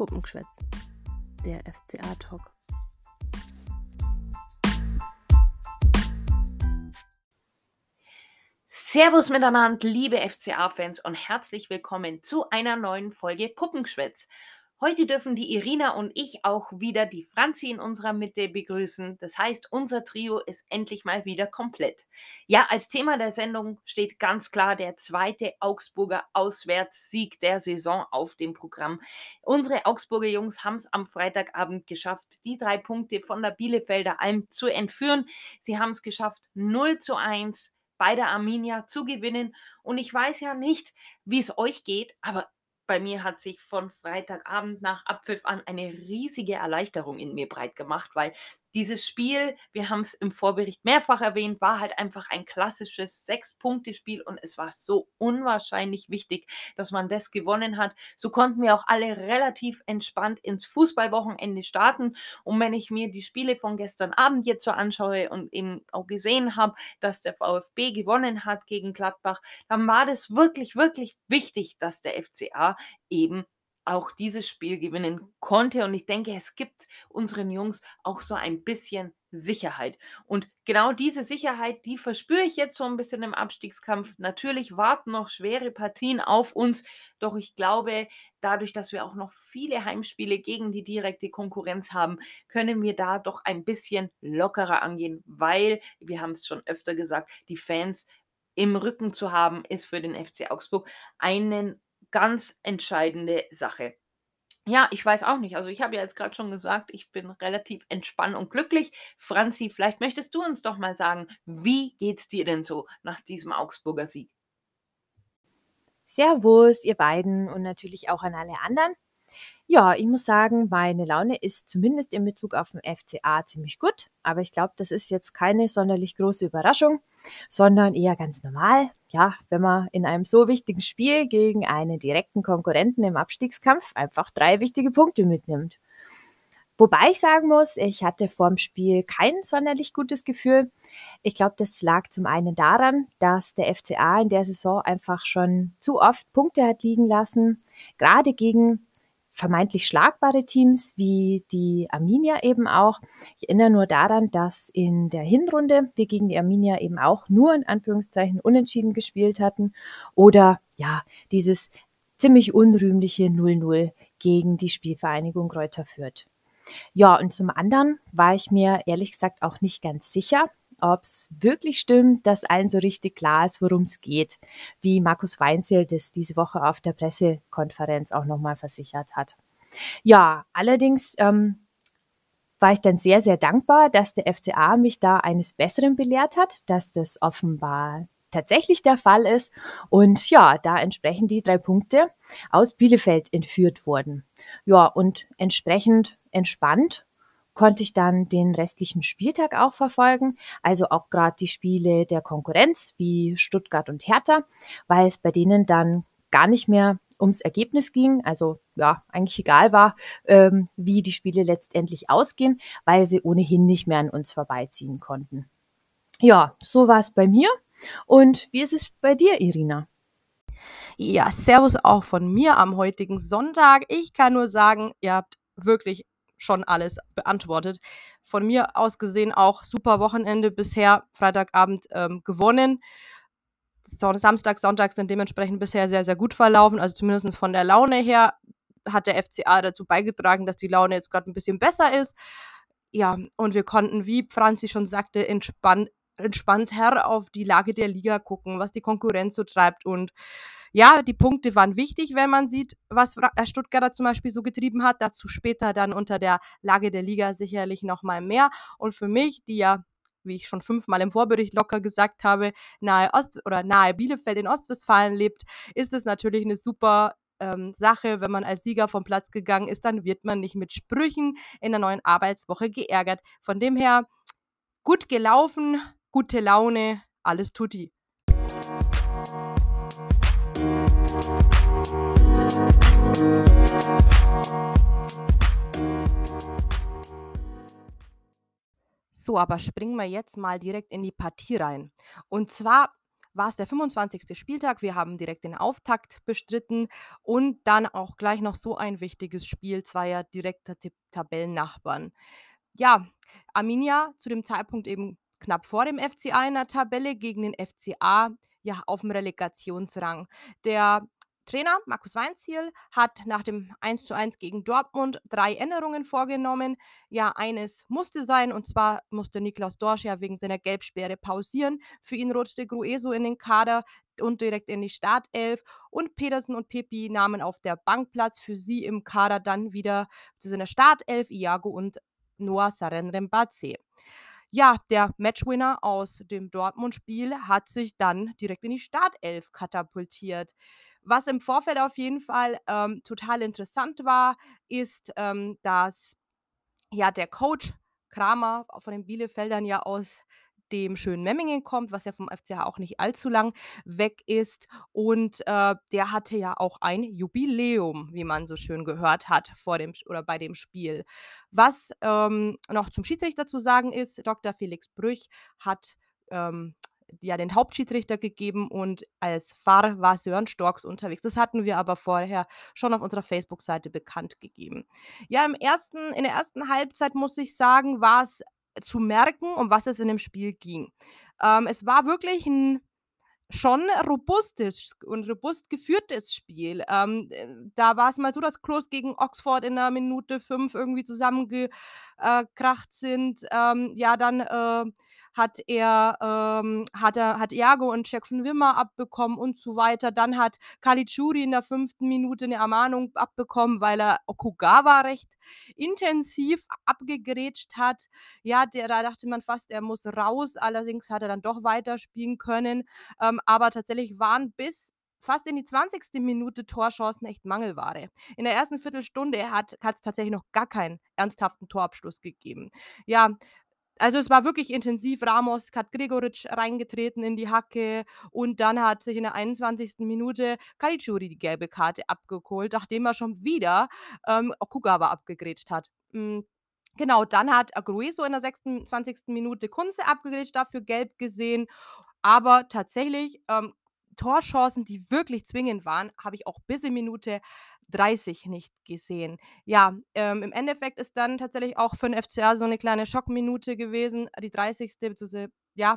Puppengeschwätz, der FCA-Talk. Servus miteinander, liebe FCA-Fans und herzlich willkommen zu einer neuen Folge Puppengeschwätz. Heute dürfen die Irina und ich auch wieder die Franzi in unserer Mitte begrüßen. Das heißt, unser Trio ist endlich mal wieder komplett. Ja, als Thema der Sendung steht ganz klar der zweite Augsburger Auswärtssieg der Saison auf dem Programm. Unsere Augsburger Jungs haben es am Freitagabend geschafft, die drei Punkte von der Bielefelder Alm zu entführen. Sie haben es geschafft, 0 zu 1 bei der Arminia zu gewinnen. Und ich weiß ja nicht, wie es euch geht, aber bei mir hat sich von Freitagabend nach Abpfiff an eine riesige Erleichterung in mir breit gemacht, weil dieses Spiel, wir haben es im Vorbericht mehrfach erwähnt, war halt einfach ein klassisches Sechs-Punkte-Spiel und es war so unwahrscheinlich wichtig, dass man das gewonnen hat. So konnten wir auch alle relativ entspannt ins Fußballwochenende starten. Und wenn ich mir die Spiele von gestern Abend jetzt so anschaue und eben auch gesehen habe, dass der VfB gewonnen hat gegen Gladbach, dann war das wirklich, wirklich wichtig, dass der FCA eben auch dieses Spiel gewinnen konnte. Und ich denke, es gibt unseren Jungs auch so ein bisschen Sicherheit. Und genau diese Sicherheit, die verspüre ich jetzt so ein bisschen im Abstiegskampf. Natürlich warten noch schwere Partien auf uns, doch ich glaube, dadurch, dass wir auch noch viele Heimspiele gegen die direkte Konkurrenz haben, können wir da doch ein bisschen lockerer angehen, weil, wir haben es schon öfter gesagt, die Fans im Rücken zu haben, ist für den FC Augsburg einen ganz entscheidende Sache. Ja, ich weiß auch nicht. Also ich habe ja jetzt gerade schon gesagt, ich bin relativ entspannt und glücklich. Franzi, vielleicht möchtest du uns doch mal sagen, wie geht's dir denn so nach diesem Augsburger Sieg? Servus, ihr beiden und natürlich auch an alle anderen. Ja, ich muss sagen, meine Laune ist zumindest in Bezug auf den FCA ziemlich gut. Aber ich glaube, das ist jetzt keine sonderlich große Überraschung, sondern eher ganz normal. Ja, wenn man in einem so wichtigen Spiel gegen einen direkten Konkurrenten im Abstiegskampf einfach drei wichtige Punkte mitnimmt. Wobei ich sagen muss, ich hatte vorm Spiel kein sonderlich gutes Gefühl. Ich glaube, das lag zum einen daran, dass der FCA in der Saison einfach schon zu oft Punkte hat liegen lassen, gerade gegen vermeintlich schlagbare Teams wie die Arminia eben auch. Ich erinnere nur daran, dass in der Hinrunde wir gegen die Arminia eben auch nur in Anführungszeichen unentschieden gespielt hatten oder ja, dieses ziemlich unrühmliche 0-0 gegen die Spielvereinigung Kräuter Fürth. Ja, und zum anderen war ich mir ehrlich gesagt auch nicht ganz sicher, ob es wirklich stimmt, dass allen so richtig klar ist, worum es geht, wie Markus Weinzel das diese Woche auf der Pressekonferenz auch nochmal versichert hat. Ja, allerdings ähm, war ich dann sehr, sehr dankbar, dass der FCA mich da eines Besseren belehrt hat, dass das offenbar tatsächlich der Fall ist. Und ja, da entsprechend die drei Punkte aus Bielefeld entführt wurden. Ja, und entsprechend entspannt konnte ich dann den restlichen Spieltag auch verfolgen, also auch gerade die Spiele der Konkurrenz wie Stuttgart und Hertha, weil es bei denen dann gar nicht mehr ums Ergebnis ging, also ja, eigentlich egal war, ähm, wie die Spiele letztendlich ausgehen, weil sie ohnehin nicht mehr an uns vorbeiziehen konnten. Ja, so war es bei mir. Und wie ist es bei dir, Irina? Ja, Servus auch von mir am heutigen Sonntag. Ich kann nur sagen, ihr habt wirklich schon alles beantwortet. Von mir aus gesehen auch super Wochenende bisher, Freitagabend ähm, gewonnen. Samstag, Sonntag sind dementsprechend bisher sehr, sehr gut verlaufen. Also zumindest von der Laune her hat der FCA dazu beigetragen, dass die Laune jetzt gerade ein bisschen besser ist. Ja, und wir konnten, wie Franzi schon sagte, entspannt, entspannt her auf die Lage der Liga gucken, was die Konkurrenz so treibt und ja, die Punkte waren wichtig, wenn man sieht, was äh, Stuttgarter zum Beispiel so getrieben hat. Dazu später dann unter der Lage der Liga sicherlich nochmal mehr. Und für mich, die ja wie ich schon fünfmal im Vorbericht locker gesagt habe, nahe Ost oder nahe Bielefeld in Ostwestfalen lebt, ist es natürlich eine super ähm, Sache, wenn man als Sieger vom Platz gegangen ist, dann wird man nicht mit Sprüchen in der neuen Arbeitswoche geärgert. Von dem her gut gelaufen, gute Laune, alles tutti. So, aber springen wir jetzt mal direkt in die Partie rein. Und zwar war es der 25. Spieltag. Wir haben direkt den Auftakt bestritten und dann auch gleich noch so ein wichtiges Spiel zweier direkter Tabellennachbarn. Ja, Arminia zu dem Zeitpunkt eben knapp vor dem FCA in der Tabelle gegen den FCA ja auf dem Relegationsrang. Der Trainer Markus Weinziel hat nach dem 1:1 gegen Dortmund drei Änderungen vorgenommen. Ja, eines musste sein, und zwar musste Niklas Dorsch ja wegen seiner Gelbsperre pausieren. Für ihn rutschte Grueso in den Kader und direkt in die Startelf. Und Pedersen und Pepi nahmen auf der Bank Platz. Für sie im Kader dann wieder zu seiner Startelf Iago und Noah Sarenrembaze. Ja, der Matchwinner aus dem Dortmund-Spiel hat sich dann direkt in die Startelf katapultiert. Was im Vorfeld auf jeden Fall ähm, total interessant war, ist, ähm, dass ja der Coach Kramer von den Bielefeldern ja aus dem schönen Memmingen kommt, was ja vom FCH auch nicht allzu lang weg ist. Und äh, der hatte ja auch ein Jubiläum, wie man so schön gehört hat, vor dem oder bei dem Spiel. Was ähm, noch zum Schiedsrichter zu sagen ist, Dr. Felix Brüch hat ähm, ja den Hauptschiedsrichter gegeben und als Fahr war Sören Storks unterwegs. Das hatten wir aber vorher schon auf unserer Facebook-Seite bekannt gegeben. Ja, im ersten, in der ersten Halbzeit muss ich sagen, war es zu merken, um was es in dem Spiel ging. Ähm, es war wirklich ein schon robustes und robust geführtes Spiel. Ähm, äh, da war es mal so, dass Klos gegen Oxford in der Minute fünf irgendwie zusammengekracht sind. Ähm, ja, dann äh, hat er, ähm, hat er, hat Iago und Jack von Wimmer abbekommen und so weiter. Dann hat Kalichuri in der fünften Minute eine Ermahnung abbekommen, weil er Okugawa recht intensiv abgegrätscht hat. Ja, der, da dachte man fast, er muss raus. Allerdings hat er dann doch weiterspielen können. Ähm, aber tatsächlich waren bis fast in die 20. Minute Torchancen echt Mangelware. In der ersten Viertelstunde hat es tatsächlich noch gar keinen ernsthaften Torabschluss gegeben. Ja, also es war wirklich intensiv. Ramos hat Gregoritsch reingetreten in die Hacke und dann hat sich in der 21. Minute Caligiuri die gelbe Karte abgeholt, nachdem er schon wieder ähm, Okugawa abgegrätscht hat. Mhm. Genau, dann hat Agrueso in der 26. Minute Kunze abgegrätscht, dafür gelb gesehen. Aber tatsächlich ähm, Torchancen, die wirklich zwingend waren, habe ich auch bis in Minute 30 nicht gesehen. Ja, ähm, im Endeffekt ist dann tatsächlich auch für den FCA so eine kleine Schockminute gewesen, die 30. bzw. ja,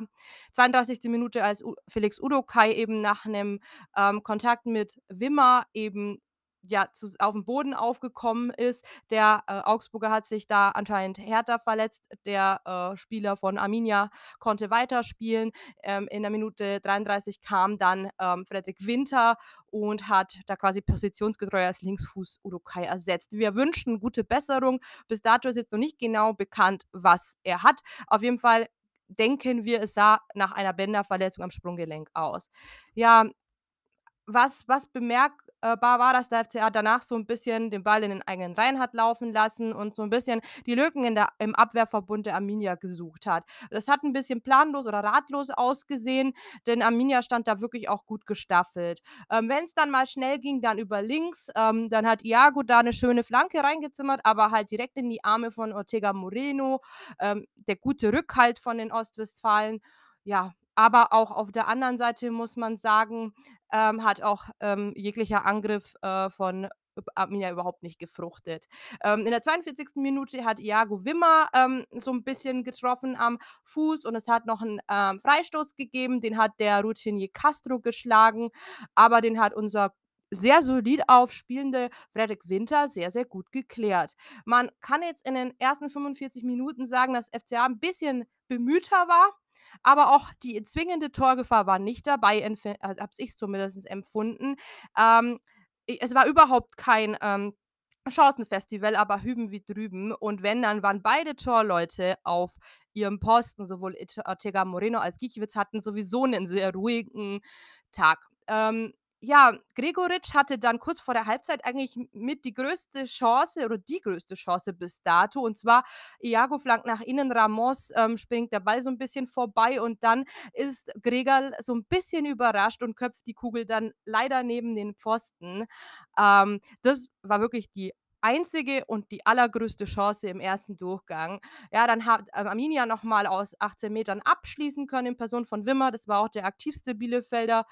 32. Minute, als U Felix Udokai eben nach einem ähm, Kontakt mit Wimmer eben ja, zu, auf dem Boden aufgekommen ist. Der äh, Augsburger hat sich da anscheinend härter verletzt. Der äh, Spieler von Arminia konnte weiterspielen. Ähm, in der Minute 33 kam dann ähm, Frederik Winter und hat da quasi positionsgetreu als Linksfuß Urukai ersetzt. Wir wünschen gute Besserung. Bis dato ist jetzt noch nicht genau bekannt, was er hat. Auf jeden Fall denken wir, es sah nach einer Bänderverletzung am Sprunggelenk aus. Ja, was, was bemerkt äh, war, dass der FCA danach so ein bisschen den Ball in den eigenen Reihen hat laufen lassen und so ein bisschen die Lücken in der, im Abwehrverbund der Arminia gesucht hat. Das hat ein bisschen planlos oder ratlos ausgesehen, denn Arminia stand da wirklich auch gut gestaffelt. Ähm, Wenn es dann mal schnell ging, dann über links, ähm, dann hat Iago da eine schöne Flanke reingezimmert, aber halt direkt in die Arme von Ortega Moreno, ähm, der gute Rückhalt von den Ostwestfalen. Ja, aber auch auf der anderen Seite muss man sagen, ähm, hat auch ähm, jeglicher Angriff äh, von Arminia überhaupt nicht gefruchtet. Ähm, in der 42. Minute hat Iago Wimmer ähm, so ein bisschen getroffen am Fuß und es hat noch einen ähm, Freistoß gegeben, den hat der Routinier Castro geschlagen, aber den hat unser sehr solid aufspielende Frederik Winter sehr, sehr gut geklärt. Man kann jetzt in den ersten 45 Minuten sagen, dass FCA ein bisschen bemühter war, aber auch die zwingende Torgefahr war nicht dabei, äh, habe ich zumindest empfunden. Ähm, es war überhaupt kein ähm, Chancenfestival, aber hüben wie drüben. Und wenn, dann waren beide Torleute auf ihrem Posten, sowohl Ortega Moreno als Gikiewicz hatten sowieso einen sehr ruhigen Tag. Ähm, ja, Gregoritsch hatte dann kurz vor der Halbzeit eigentlich mit die größte Chance oder die größte Chance bis dato. Und zwar Iago flankt nach innen, Ramos ähm, springt der Ball so ein bisschen vorbei und dann ist Gregal so ein bisschen überrascht und köpft die Kugel dann leider neben den Pfosten. Ähm, das war wirklich die einzige und die allergrößte Chance im ersten Durchgang. Ja, dann hat ähm, Arminia nochmal aus 18 Metern abschließen können in Person von Wimmer. Das war auch der aktivste Bielefelder.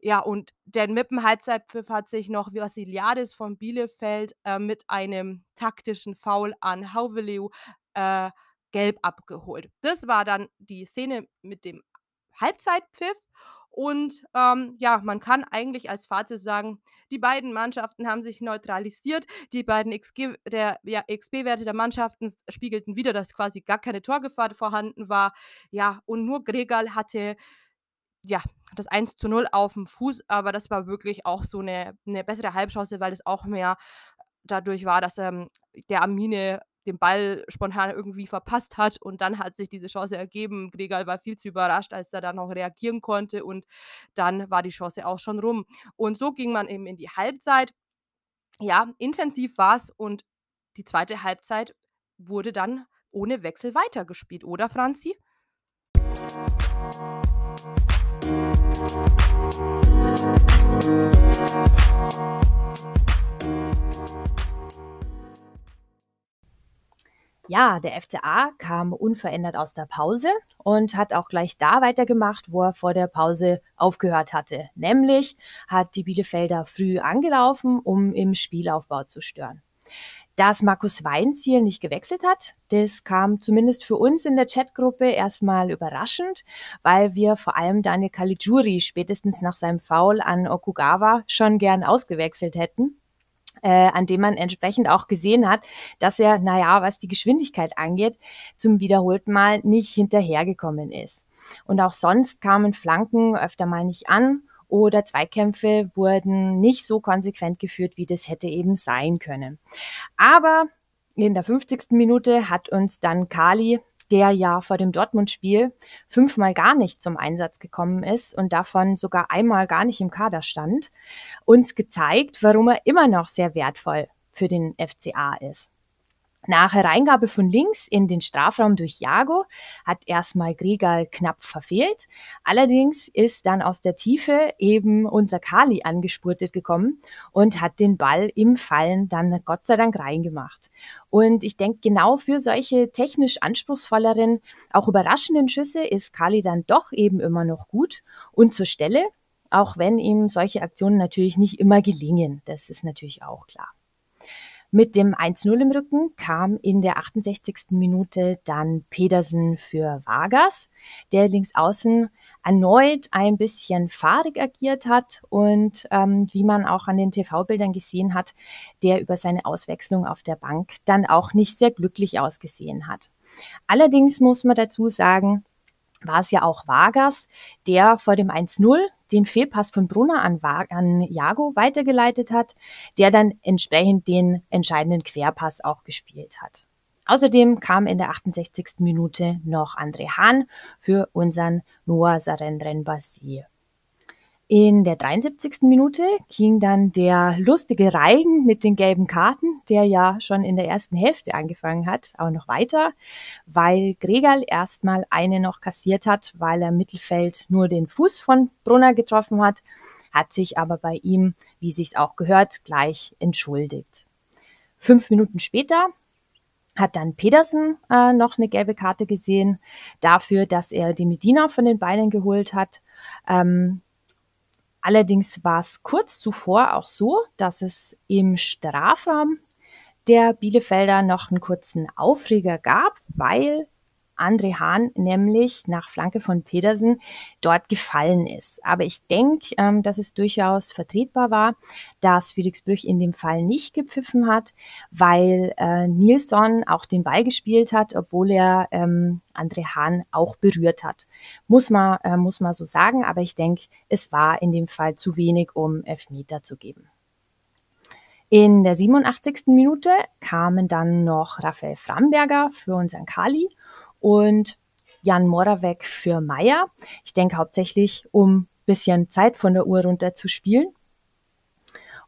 Ja, und denn mit dem Halbzeitpfiff hat sich noch Vassiliadis von Bielefeld äh, mit einem taktischen Foul an Hauveleu äh, gelb abgeholt. Das war dann die Szene mit dem Halbzeitpfiff. Und ähm, ja, man kann eigentlich als Fazit sagen, die beiden Mannschaften haben sich neutralisiert. Die beiden ja, XP-Werte der Mannschaften spiegelten wieder, dass quasi gar keine Torgefahr vorhanden war. Ja, und nur Gregal hatte ja, das 1 zu 0 auf dem Fuß, aber das war wirklich auch so eine, eine bessere Halbchance, weil es auch mehr dadurch war, dass ähm, der Amine den Ball spontan irgendwie verpasst hat und dann hat sich diese Chance ergeben. Gregal war viel zu überrascht, als er dann noch reagieren konnte und dann war die Chance auch schon rum. Und so ging man eben in die Halbzeit. Ja, intensiv war es und die zweite Halbzeit wurde dann ohne Wechsel weitergespielt, oder Franzi? Ja, der FCA kam unverändert aus der Pause und hat auch gleich da weitergemacht, wo er vor der Pause aufgehört hatte. Nämlich hat die Bielefelder früh angelaufen, um im Spielaufbau zu stören. Dass Markus Weinziel nicht gewechselt hat, das kam zumindest für uns in der Chatgruppe erstmal überraschend, weil wir vor allem Daniel Caligiuri spätestens nach seinem Foul an Okugawa schon gern ausgewechselt hätten äh, an dem man entsprechend auch gesehen hat, dass er, naja, was die Geschwindigkeit angeht, zum wiederholten Mal nicht hinterhergekommen ist. Und auch sonst kamen Flanken öfter mal nicht an oder Zweikämpfe wurden nicht so konsequent geführt, wie das hätte eben sein können. Aber in der 50. Minute hat uns dann Kali der ja vor dem Dortmund-Spiel fünfmal gar nicht zum Einsatz gekommen ist und davon sogar einmal gar nicht im Kader stand, uns gezeigt, warum er immer noch sehr wertvoll für den FCA ist. Nach Hereingabe von links in den Strafraum durch Jago hat erstmal Gregal knapp verfehlt. Allerdings ist dann aus der Tiefe eben unser Kali angespurtet gekommen und hat den Ball im Fallen dann Gott sei Dank reingemacht. Und ich denke, genau für solche technisch anspruchsvolleren, auch überraschenden Schüsse ist Kali dann doch eben immer noch gut und zur Stelle, auch wenn ihm solche Aktionen natürlich nicht immer gelingen. Das ist natürlich auch klar. Mit dem 1-0 im Rücken kam in der 68. Minute dann Pedersen für Vargas, der links außen erneut ein bisschen fahrig agiert hat und ähm, wie man auch an den TV-Bildern gesehen hat, der über seine Auswechslung auf der Bank dann auch nicht sehr glücklich ausgesehen hat. Allerdings muss man dazu sagen, war es ja auch Vargas, der vor dem 1-0 den Fehlpass von Brunner an, an Jago weitergeleitet hat, der dann entsprechend den entscheidenden Querpass auch gespielt hat. Außerdem kam in der 68. Minute noch André Hahn für unseren Noah Sarendren Basir. In der 73. Minute ging dann der lustige Reigen mit den gelben Karten, der ja schon in der ersten Hälfte angefangen hat, auch noch weiter, weil Gregal erstmal eine noch kassiert hat, weil er im Mittelfeld nur den Fuß von Brunner getroffen hat, hat sich aber bei ihm, wie sich's auch gehört, gleich entschuldigt. Fünf Minuten später hat dann Pedersen äh, noch eine gelbe Karte gesehen dafür, dass er die Medina von den Beinen geholt hat. Ähm, Allerdings war es kurz zuvor auch so, dass es im Strafraum der Bielefelder noch einen kurzen Aufreger gab, weil André Hahn nämlich nach Flanke von Pedersen dort gefallen ist. Aber ich denke, ähm, dass es durchaus vertretbar war, dass Felix Brüch in dem Fall nicht gepfiffen hat, weil äh, Nilsson auch den Ball gespielt hat, obwohl er ähm, André Hahn auch berührt hat. Muss man, äh, muss man so sagen, aber ich denke, es war in dem Fall zu wenig, um Elfmeter zu geben. In der 87. Minute kamen dann noch Raphael Framberger für unseren Kali und Jan Moravec für Meier. Ich denke hauptsächlich, um bisschen Zeit von der Uhr runter zu spielen.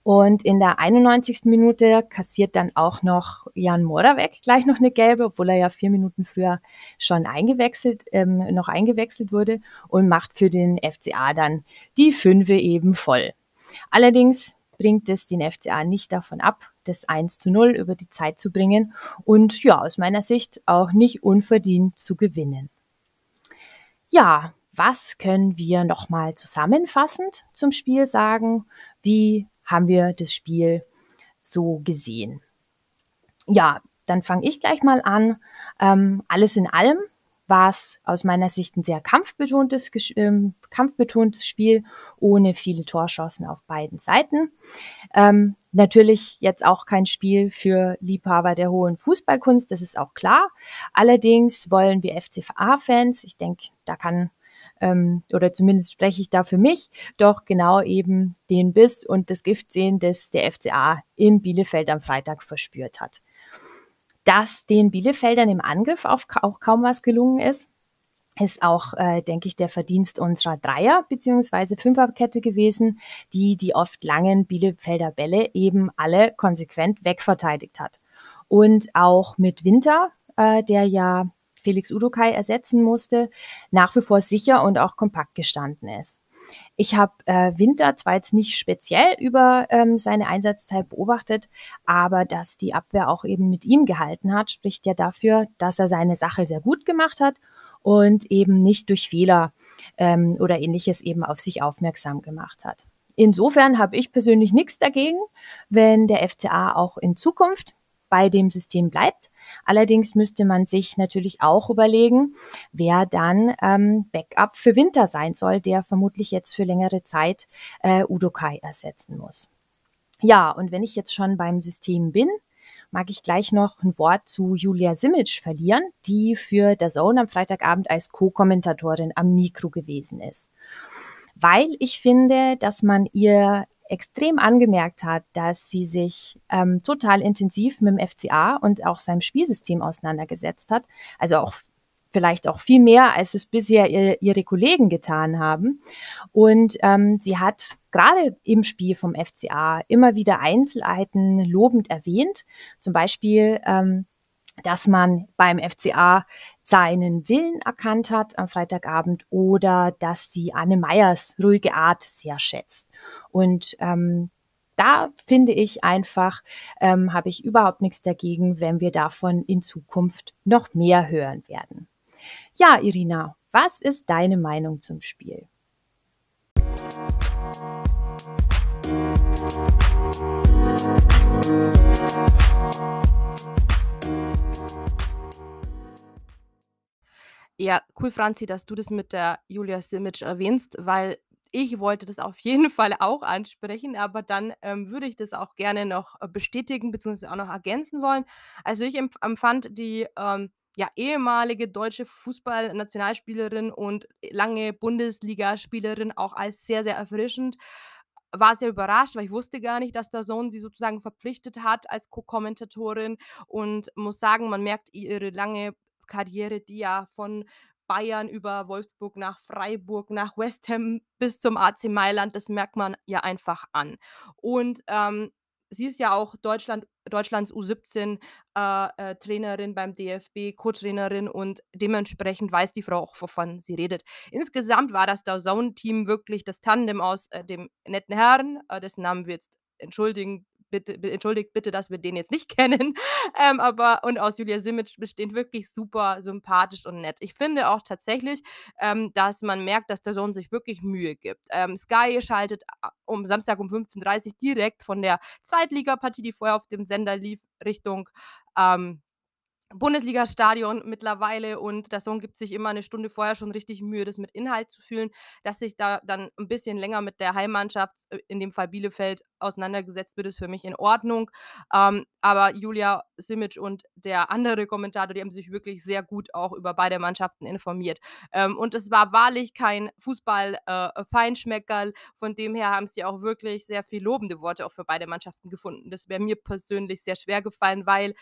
Und in der 91. Minute kassiert dann auch noch Jan Moravec gleich noch eine gelbe, obwohl er ja vier Minuten früher schon eingewechselt, ähm, noch eingewechselt wurde und macht für den FCA dann die Fünfe eben voll. Allerdings bringt es den FCA nicht davon ab, das 1 zu 0 über die Zeit zu bringen und ja, aus meiner Sicht auch nicht unverdient zu gewinnen. Ja, was können wir nochmal zusammenfassend zum Spiel sagen? Wie haben wir das Spiel so gesehen? Ja, dann fange ich gleich mal an. Ähm, alles in allem war es aus meiner Sicht ein sehr kampfbetontes, ähm, kampfbetontes Spiel ohne viele Torchancen auf beiden Seiten. Ähm, natürlich jetzt auch kein Spiel für Liebhaber der hohen Fußballkunst, das ist auch klar. Allerdings wollen wir FCA-Fans, ich denke, da kann ähm, oder zumindest spreche ich da für mich, doch genau eben den Biss und das Gift sehen, das der FCA in Bielefeld am Freitag verspürt hat dass den Bielefeldern im Angriff auch kaum was gelungen ist, ist auch, äh, denke ich, der Verdienst unserer Dreier- bzw. Fünferkette gewesen, die die oft langen Bielefelder Bälle eben alle konsequent wegverteidigt hat. Und auch mit Winter, äh, der ja Felix Udokai ersetzen musste, nach wie vor sicher und auch kompakt gestanden ist. Ich habe äh, Winter zwar jetzt nicht speziell über ähm, seine Einsatzzeit beobachtet, aber dass die Abwehr auch eben mit ihm gehalten hat, spricht ja dafür, dass er seine Sache sehr gut gemacht hat und eben nicht durch Fehler ähm, oder ähnliches eben auf sich aufmerksam gemacht hat. Insofern habe ich persönlich nichts dagegen, wenn der FCA auch in Zukunft bei dem System bleibt. Allerdings müsste man sich natürlich auch überlegen, wer dann ähm, Backup für Winter sein soll, der vermutlich jetzt für längere Zeit äh, Udokai ersetzen muss. Ja, und wenn ich jetzt schon beim System bin, mag ich gleich noch ein Wort zu Julia Simic verlieren, die für der Zone am Freitagabend als Co-Kommentatorin am Mikro gewesen ist. Weil ich finde, dass man ihr extrem angemerkt hat, dass sie sich ähm, total intensiv mit dem FCA und auch seinem Spielsystem auseinandergesetzt hat. Also auch vielleicht auch viel mehr, als es bisher ihr, ihre Kollegen getan haben. Und ähm, sie hat gerade im Spiel vom FCA immer wieder Einzelheiten lobend erwähnt. Zum Beispiel, ähm, dass man beim FCA seinen Willen erkannt hat am Freitagabend oder dass sie Anne Meyers ruhige Art sehr schätzt. Und ähm, da finde ich einfach, ähm, habe ich überhaupt nichts dagegen, wenn wir davon in Zukunft noch mehr hören werden. Ja, Irina, was ist deine Meinung zum Spiel? Ja, cool, Franzi, dass du das mit der Julia Simic erwähnst, weil ich wollte das auf jeden Fall auch ansprechen, aber dann ähm, würde ich das auch gerne noch äh, bestätigen bzw. auch noch ergänzen wollen. Also ich empfand die ähm, ja, ehemalige deutsche Fußballnationalspielerin und lange Bundesligaspielerin auch als sehr, sehr erfrischend. War sehr überrascht, weil ich wusste gar nicht, dass der Sohn sie sozusagen verpflichtet hat als Co-Kommentatorin und muss sagen, man merkt ihre lange Karriere, die ja von Bayern über Wolfsburg nach Freiburg, nach West Ham bis zum AC Mailand, das merkt man ja einfach an. Und ähm, sie ist ja auch Deutschland, Deutschlands U17-Trainerin äh, äh, beim DFB, Co-Trainerin und dementsprechend weiß die Frau auch, wovon sie redet. Insgesamt war das Zone-Team wirklich das Tandem aus äh, dem netten Herrn, äh, dessen Namen wir jetzt entschuldigen bitte, entschuldigt bitte, dass wir den jetzt nicht kennen. Ähm, aber und aus Julia Simic besteht wirklich super sympathisch und nett. Ich finde auch tatsächlich, ähm, dass man merkt, dass der Sohn sich wirklich Mühe gibt. Ähm, Sky schaltet um Samstag um 15.30 Uhr direkt von der Zweitligapartie, die vorher auf dem Sender lief, Richtung ähm, Bundesliga-Stadion mittlerweile und der Song gibt sich immer eine Stunde vorher schon richtig Mühe, das mit Inhalt zu fühlen, dass sich da dann ein bisschen länger mit der Heimmannschaft, äh, in dem Fall Bielefeld, auseinandergesetzt wird, ist für mich in Ordnung. Ähm, aber Julia Simic und der andere Kommentator, die haben sich wirklich sehr gut auch über beide Mannschaften informiert. Ähm, und es war wahrlich kein Fußball-Feinschmeckerl, äh, von dem her haben sie auch wirklich sehr viel lobende Worte auch für beide Mannschaften gefunden. Das wäre mir persönlich sehr schwer gefallen, weil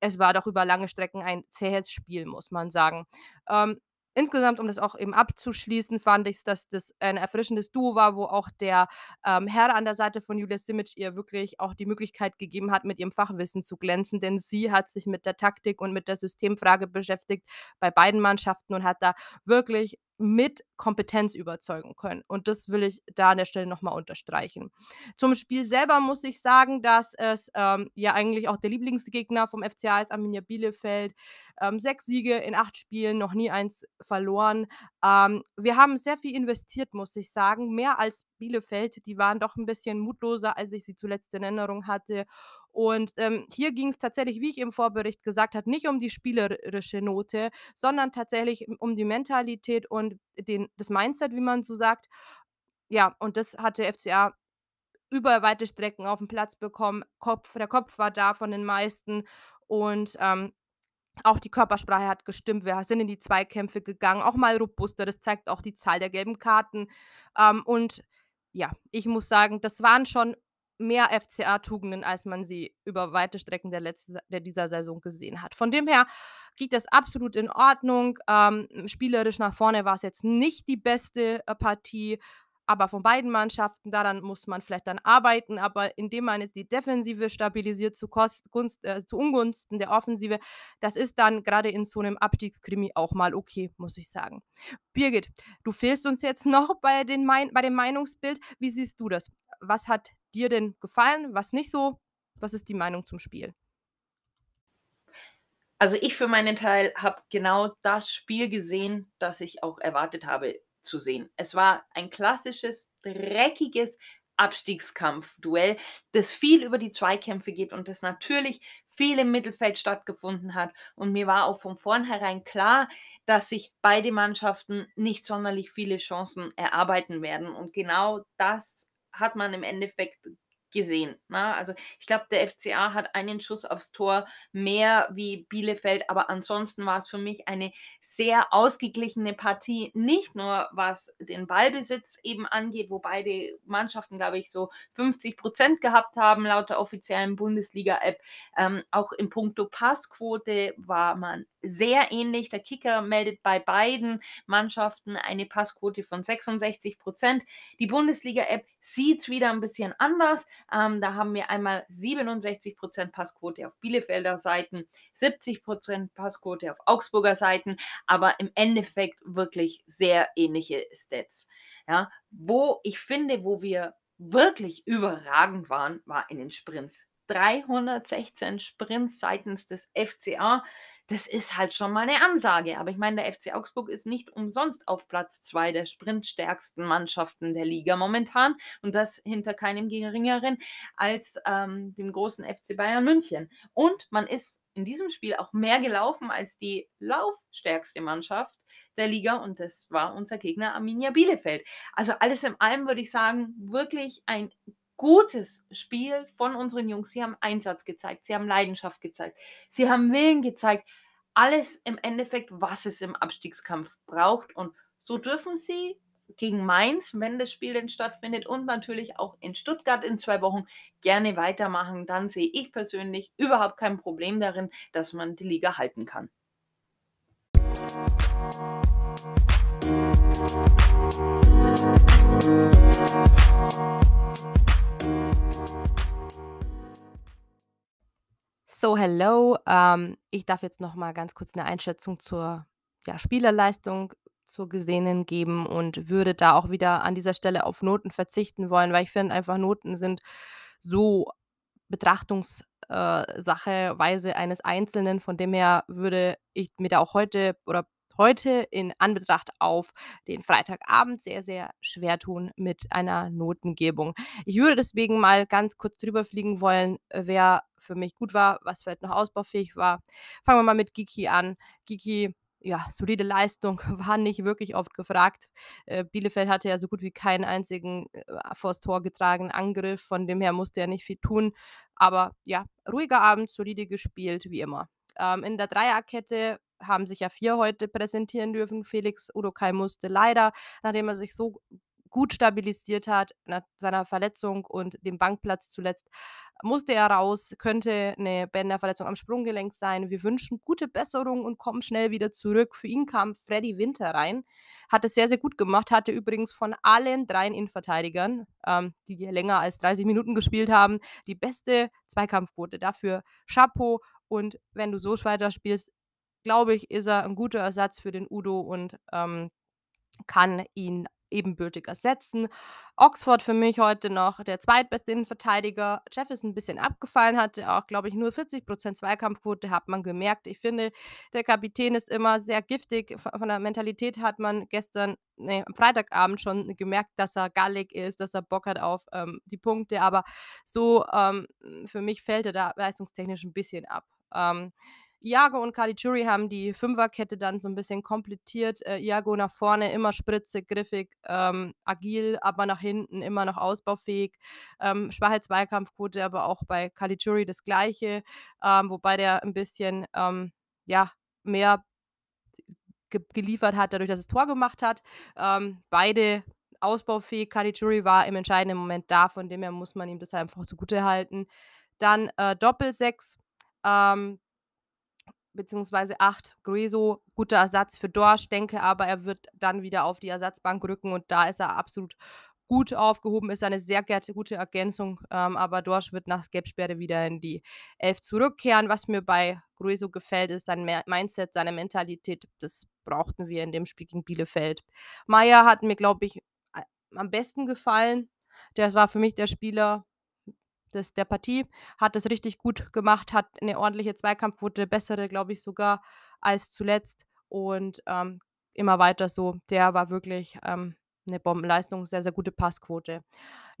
es war doch über lange Strecken ein zähes Spiel, muss man sagen. Ähm, insgesamt, um das auch eben abzuschließen, fand ich, dass das ein erfrischendes Duo war, wo auch der ähm, Herr an der Seite von Julia Simic ihr wirklich auch die Möglichkeit gegeben hat, mit ihrem Fachwissen zu glänzen, denn sie hat sich mit der Taktik und mit der Systemfrage beschäftigt bei beiden Mannschaften und hat da wirklich mit Kompetenz überzeugen können. Und das will ich da an der Stelle nochmal unterstreichen. Zum Spiel selber muss ich sagen, dass es ähm, ja eigentlich auch der Lieblingsgegner vom FCA ist, Arminia Bielefeld. Ähm, sechs Siege in acht Spielen, noch nie eins verloren. Ähm, wir haben sehr viel investiert, muss ich sagen. Mehr als Bielefeld. Die waren doch ein bisschen mutloser, als ich sie zuletzt in Erinnerung hatte. Und ähm, hier ging es tatsächlich, wie ich im Vorbericht gesagt habe, nicht um die spielerische Note, sondern tatsächlich um die Mentalität und den, das Mindset, wie man so sagt. Ja, und das hatte FCA über weite Strecken auf den Platz bekommen. Kopf, der Kopf war da von den meisten und ähm, auch die Körpersprache hat gestimmt. Wir sind in die Zweikämpfe gegangen, auch mal robuster. Das zeigt auch die Zahl der gelben Karten. Ähm, und ja, ich muss sagen, das waren schon mehr FCA-Tugenden, als man sie über weite Strecken der, letzten, der dieser Saison gesehen hat. Von dem her geht das absolut in Ordnung. Ähm, spielerisch nach vorne war es jetzt nicht die beste äh, Partie aber von beiden Mannschaften, daran muss man vielleicht dann arbeiten, aber indem man jetzt die Defensive stabilisiert zu, Kost, Gunst, äh, zu Ungunsten der Offensive, das ist dann gerade in so einem Abstiegskrimi auch mal okay, muss ich sagen. Birgit, du fehlst uns jetzt noch bei, den mein bei dem Meinungsbild. Wie siehst du das? Was hat dir denn gefallen, was nicht so? Was ist die Meinung zum Spiel? Also ich für meinen Teil habe genau das Spiel gesehen, das ich auch erwartet habe zu sehen. Es war ein klassisches, dreckiges Abstiegskampfduell, das viel über die Zweikämpfe geht und das natürlich viel im Mittelfeld stattgefunden hat. Und mir war auch von vornherein klar, dass sich beide Mannschaften nicht sonderlich viele Chancen erarbeiten werden. Und genau das hat man im Endeffekt gesehen. Ne? Also ich glaube, der FCA hat einen Schuss aufs Tor mehr wie Bielefeld, aber ansonsten war es für mich eine sehr ausgeglichene Partie, nicht nur was den Ballbesitz eben angeht, wo beide Mannschaften, glaube ich, so 50 Prozent gehabt haben, laut der offiziellen Bundesliga-App. Ähm, auch im Punkto Passquote war man sehr ähnlich. Der Kicker meldet bei beiden Mannschaften eine Passquote von 66 Prozent. Die Bundesliga-App sieht es wieder ein bisschen anders. Ähm, da haben wir einmal 67 Prozent Passquote auf Bielefelder Seiten, 70 Prozent Passquote auf Augsburger Seiten, aber im Endeffekt wirklich sehr ähnliche Stats. Ja, wo ich finde, wo wir wirklich überragend waren, war in den Sprints. 316 Sprints seitens des FCA das ist halt schon mal eine Ansage. Aber ich meine, der FC Augsburg ist nicht umsonst auf Platz zwei der sprintstärksten Mannschaften der Liga momentan und das hinter keinem geringeren als ähm, dem großen FC Bayern München. Und man ist in diesem Spiel auch mehr gelaufen als die laufstärkste Mannschaft der Liga und das war unser Gegner Arminia Bielefeld. Also alles in allem würde ich sagen, wirklich ein gutes Spiel von unseren Jungs. Sie haben Einsatz gezeigt, sie haben Leidenschaft gezeigt, sie haben Willen gezeigt. Alles im Endeffekt, was es im Abstiegskampf braucht. Und so dürfen sie gegen Mainz, wenn das Spiel denn stattfindet, und natürlich auch in Stuttgart in zwei Wochen gerne weitermachen. Dann sehe ich persönlich überhaupt kein Problem darin, dass man die Liga halten kann. So, hello. Ähm, ich darf jetzt noch mal ganz kurz eine Einschätzung zur ja, Spielerleistung zur Gesehenen geben und würde da auch wieder an dieser Stelle auf Noten verzichten wollen, weil ich finde einfach Noten sind so Betrachtungssache, äh, Weise eines Einzelnen. Von dem her würde ich mir da auch heute oder heute in Anbetracht auf den Freitagabend sehr, sehr schwer tun mit einer Notengebung. Ich würde deswegen mal ganz kurz drüber fliegen wollen, wer für mich gut war, was vielleicht noch ausbaufähig war. Fangen wir mal mit Giki an. Giki ja, solide Leistung, war nicht wirklich oft gefragt. Äh, Bielefeld hatte ja so gut wie keinen einzigen äh, vors Tor getragenen Angriff, von dem her musste er nicht viel tun. Aber ja, ruhiger Abend, solide gespielt, wie immer. Ähm, in der Dreierkette haben sich ja vier heute präsentieren dürfen. Felix Udokai musste leider, nachdem er sich so gut stabilisiert hat nach seiner Verletzung und dem Bankplatz zuletzt, musste er raus, könnte eine Bänderverletzung am Sprunggelenk sein. Wir wünschen gute Besserung und kommen schnell wieder zurück. Für ihn kam Freddy Winter rein, hat es sehr, sehr gut gemacht, hatte übrigens von allen dreien Innenverteidigern, ähm, die länger als 30 Minuten gespielt haben, die beste Zweikampfquote. Dafür Chapeau und wenn du so weiter spielst, glaube ich, ist er ein guter Ersatz für den Udo und ähm, kann ihn ebenbürtig ersetzen. Oxford für mich heute noch der zweitbeste Innenverteidiger. Jeff ist ein bisschen abgefallen, hatte auch, glaube ich, nur 40% Zweikampfquote, hat man gemerkt. Ich finde, der Kapitän ist immer sehr giftig. Von der Mentalität hat man gestern, nee, am Freitagabend schon gemerkt, dass er gallig ist, dass er Bock hat auf ähm, die Punkte. Aber so ähm, für mich fällt er da leistungstechnisch ein bisschen ab. Ähm, Iago und Caligiuri haben die Fünferkette dann so ein bisschen komplettiert. Äh, Iago nach vorne immer spritzig, griffig, ähm, agil, aber nach hinten immer noch ausbaufähig. Ähm, schwache Zweikampfquote, aber auch bei Caligiuri das Gleiche, ähm, wobei der ein bisschen ähm, ja, mehr ge geliefert hat, dadurch, dass es Tor gemacht hat. Ähm, beide ausbaufähig. Caligiuri war im entscheidenden Moment da, von dem her muss man ihm das einfach zugute halten. Dann äh, Doppelsechs. Ähm, beziehungsweise 8. Grueso, guter Ersatz für Dorsch, denke aber, er wird dann wieder auf die Ersatzbank rücken und da ist er absolut gut aufgehoben, ist eine sehr gute Ergänzung, ähm, aber Dorsch wird nach Gelbsperre wieder in die Elf zurückkehren. Was mir bei Grueso gefällt, ist sein Mindset, seine Mentalität, das brauchten wir in dem Spiel gegen Bielefeld. Meier hat mir, glaube ich, am besten gefallen. Der war für mich der Spieler, des, der Partie, hat das richtig gut gemacht, hat eine ordentliche Zweikampfquote, bessere, glaube ich, sogar als zuletzt und ähm, immer weiter so. Der war wirklich ähm, eine Bombenleistung, sehr, sehr gute Passquote.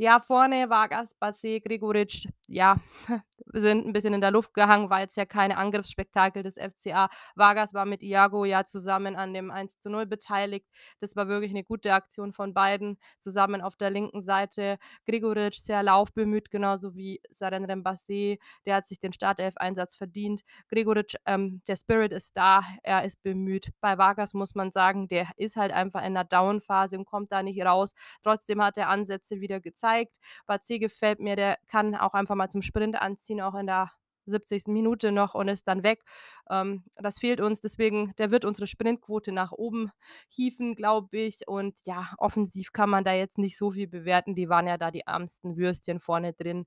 Ja, vorne Vargas, Basé, Gregoritsch, ja, sind ein bisschen in der Luft gehangen, war jetzt ja keine Angriffsspektakel des FCA. Vargas war mit Iago ja zusammen an dem 1 zu 0 beteiligt. Das war wirklich eine gute Aktion von beiden, zusammen auf der linken Seite. Gregoritsch sehr laufbemüht, genauso wie Saren Basé, der hat sich den Startelf-Einsatz verdient. Gregoritsch, ähm, der Spirit ist da, er ist bemüht. Bei Vargas muss man sagen, der ist halt einfach in der Down-Phase und kommt da nicht raus. Trotzdem hat er Ansätze wieder gezeigt gezeigt. Bazi gefällt mir, der kann auch einfach mal zum Sprint anziehen, auch in der 70. Minute noch und ist dann weg. Ähm, das fehlt uns, deswegen, der wird unsere Sprintquote nach oben hieven, glaube ich. Und ja, offensiv kann man da jetzt nicht so viel bewerten. Die waren ja da die ärmsten Würstchen vorne drin